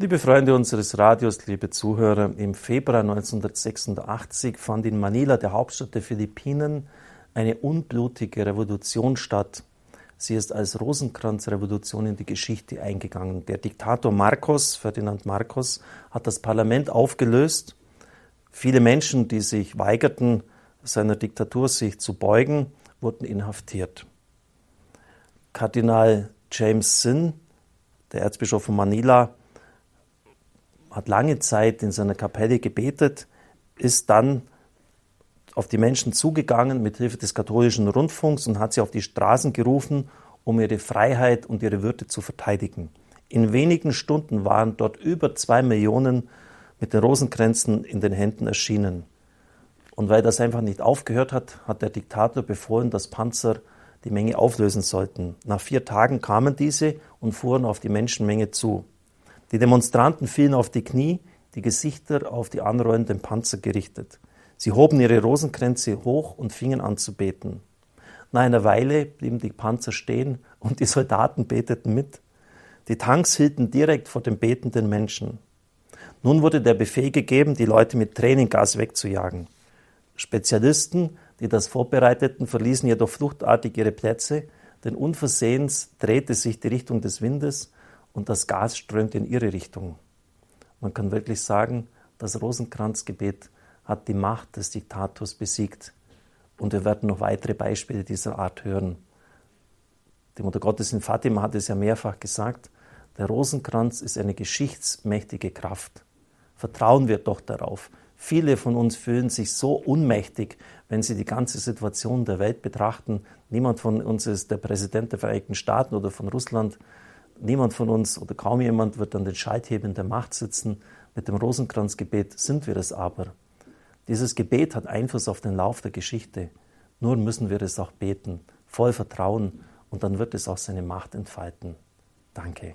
Liebe Freunde unseres Radios, liebe Zuhörer, im Februar 1986 fand in Manila, der Hauptstadt der Philippinen, eine unblutige Revolution statt. Sie ist als Rosenkranzrevolution in die Geschichte eingegangen. Der Diktator Marcos, Ferdinand Marcos, hat das Parlament aufgelöst. Viele Menschen, die sich weigerten, seiner Diktatur sich zu beugen, wurden inhaftiert. Kardinal James Sin, der Erzbischof von Manila, hat lange Zeit in seiner Kapelle gebetet, ist dann auf die Menschen zugegangen mit Hilfe des katholischen Rundfunks und hat sie auf die Straßen gerufen, um ihre Freiheit und ihre Würde zu verteidigen. In wenigen Stunden waren dort über zwei Millionen mit den Rosenkränzen in den Händen erschienen. Und weil das einfach nicht aufgehört hat, hat der Diktator befohlen, dass Panzer die Menge auflösen sollten. Nach vier Tagen kamen diese und fuhren auf die Menschenmenge zu. Die Demonstranten fielen auf die Knie, die Gesichter auf die anrollenden Panzer gerichtet. Sie hoben ihre Rosenkränze hoch und fingen an zu beten. Nach einer Weile blieben die Panzer stehen und die Soldaten beteten mit. Die Tanks hielten direkt vor den betenden Menschen. Nun wurde der Befehl gegeben, die Leute mit Tränengas wegzujagen. Spezialisten, die das vorbereiteten, verließen jedoch fluchtartig ihre Plätze, denn unversehens drehte sich die Richtung des Windes und das Gas strömt in ihre Richtung. Man kann wirklich sagen, das Rosenkranzgebet hat die Macht des Diktators besiegt. Und wir werden noch weitere Beispiele dieser Art hören. Die Mutter Gottes in Fatima hat es ja mehrfach gesagt, der Rosenkranz ist eine geschichtsmächtige Kraft. Vertrauen wir doch darauf. Viele von uns fühlen sich so unmächtig, wenn sie die ganze Situation der Welt betrachten. Niemand von uns ist der Präsident der Vereinigten Staaten oder von Russland. Niemand von uns oder kaum jemand wird an den Schalthebeln der Macht sitzen. Mit dem Rosenkranzgebet sind wir es aber. Dieses Gebet hat Einfluss auf den Lauf der Geschichte. Nur müssen wir es auch beten, voll Vertrauen, und dann wird es auch seine Macht entfalten. Danke.